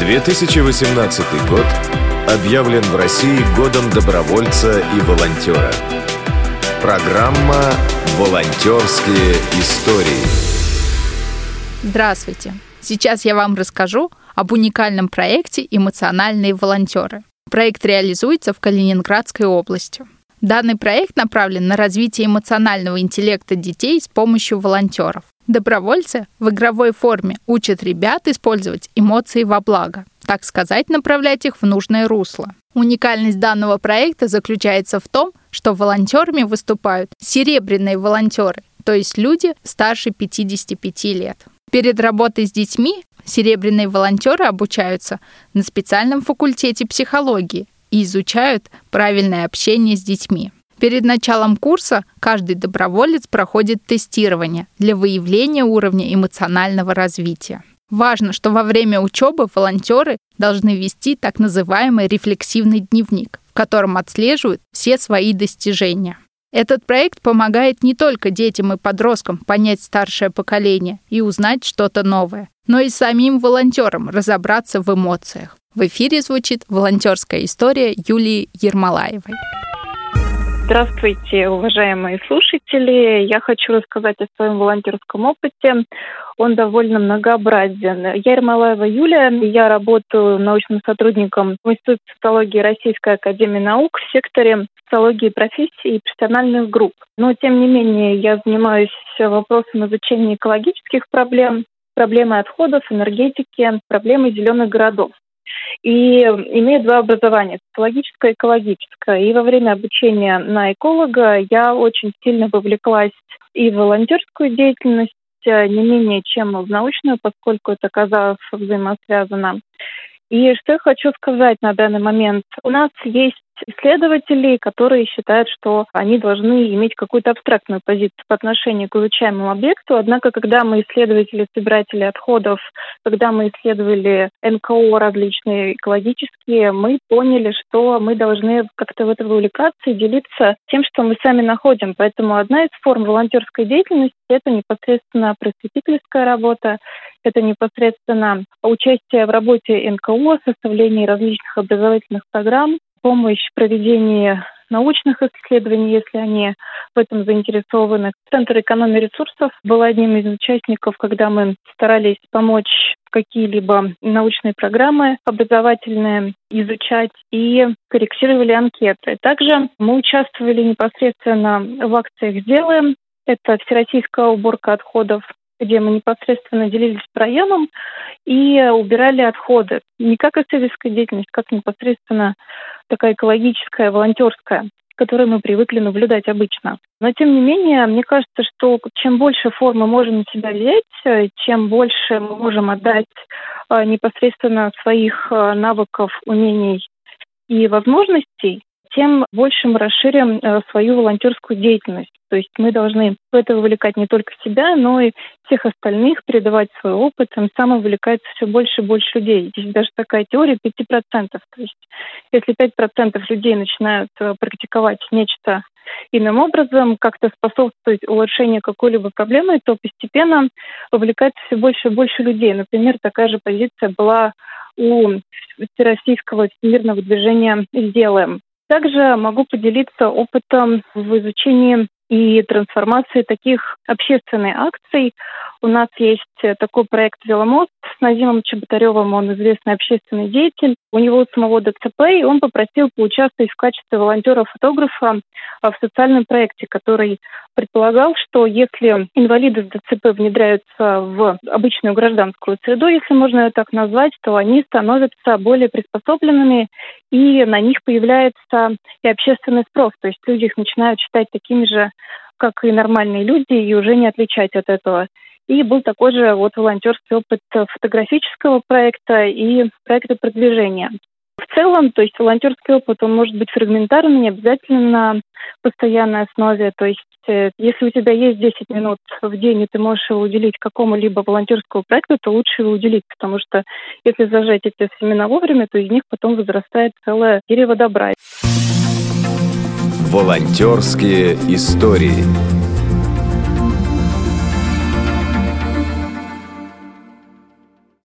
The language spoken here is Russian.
2018 год объявлен в России годом добровольца и волонтера. Программа «Волонтерские истории». Здравствуйте! Сейчас я вам расскажу об уникальном проекте «Эмоциональные волонтеры». Проект реализуется в Калининградской области. Данный проект направлен на развитие эмоционального интеллекта детей с помощью волонтеров. Добровольцы в игровой форме учат ребят использовать эмоции во благо, так сказать, направлять их в нужное русло. Уникальность данного проекта заключается в том, что волонтерами выступают серебряные волонтеры, то есть люди старше 55 лет. Перед работой с детьми серебряные волонтеры обучаются на специальном факультете психологии и изучают правильное общение с детьми. Перед началом курса каждый доброволец проходит тестирование для выявления уровня эмоционального развития. Важно, что во время учебы волонтеры должны вести так называемый рефлексивный дневник, в котором отслеживают все свои достижения. Этот проект помогает не только детям и подросткам понять старшее поколение и узнать что-то новое, но и самим волонтерам разобраться в эмоциях. В эфире звучит волонтерская история Юлии Ермолаевой. Здравствуйте, уважаемые слушатели. Я хочу рассказать о своем волонтерском опыте. Он довольно многообразен. Я Ермолаева Юлия. Я работаю научным сотрудником в Институте социологии Российской Академии Наук в секторе социологии профессий и профессиональных групп. Но, тем не менее, я занимаюсь вопросом изучения экологических проблем, проблемы отходов, энергетики, проблемы зеленых городов и имею два образования, социологическое и экологическое. И во время обучения на эколога я очень сильно вовлеклась и в волонтерскую деятельность, э, не менее чем в научную, поскольку это оказалось взаимосвязано. И что я хочу сказать на данный момент. У нас есть исследователей, которые считают, что они должны иметь какую-то абстрактную позицию по отношению к изучаемому объекту. Однако, когда мы исследователи, собиратели отходов, когда мы исследовали НКО различные экологические, мы поняли, что мы должны как-то в это вовлекаться и делиться тем, что мы сами находим. Поэтому одна из форм волонтерской деятельности – это непосредственно просветительская работа, это непосредственно участие в работе НКО, составлении различных образовательных программ, помощь в проведении научных исследований, если они в этом заинтересованы. Центр экономии ресурсов был одним из участников, когда мы старались помочь какие-либо научные программы образовательные изучать и корректировали анкеты. Также мы участвовали непосредственно в акциях «Сделаем». Это всероссийская уборка отходов где мы непосредственно делились проемом и убирали отходы. Не как исследовательская деятельность, как непосредственно такая экологическая, волонтерская которую мы привыкли наблюдать обычно. Но тем не менее, мне кажется, что чем больше форм мы можем на себя взять, чем больше мы можем отдать э, непосредственно своих э, навыков, умений и возможностей, тем больше мы расширим э, свою волонтерскую деятельность. То есть мы должны в это вовлекать не только себя, но и всех остальных, передавать свой опыт, тем самым вовлекается все больше и больше людей. Здесь даже такая теория 5%. То есть если 5% людей начинают э, практиковать нечто иным образом, как-то способствовать улучшению какой-либо проблемы, то постепенно вовлекается все больше и больше людей. Например, такая же позиция была у Всероссийского всемирного движения «Сделаем». Также могу поделиться опытом в изучении и трансформации таких общественных акций. У нас есть такой проект «Веломост» с Назимом Чеботаревым, он известный общественный деятель. У него самого ДЦП, и он попросил поучаствовать в качестве волонтера-фотографа в социальном проекте, который предполагал, что если инвалиды с ДЦП внедряются в обычную гражданскую среду, если можно ее так назвать, то они становятся более приспособленными, и на них появляется и общественный спрос. То есть люди их начинают считать такими же, как и нормальные люди, и уже не отличать от этого. И был такой же вот волонтерский опыт фотографического проекта и проекта продвижения. В целом, то есть волонтерский опыт, он может быть фрагментарным, не обязательно на постоянной основе. То есть э, если у тебя есть 10 минут в день, и ты можешь его уделить какому-либо волонтерскому проекту, то лучше его уделить, потому что если зажать эти семена вовремя, то из них потом возрастает целое дерево добра. Волонтерские истории.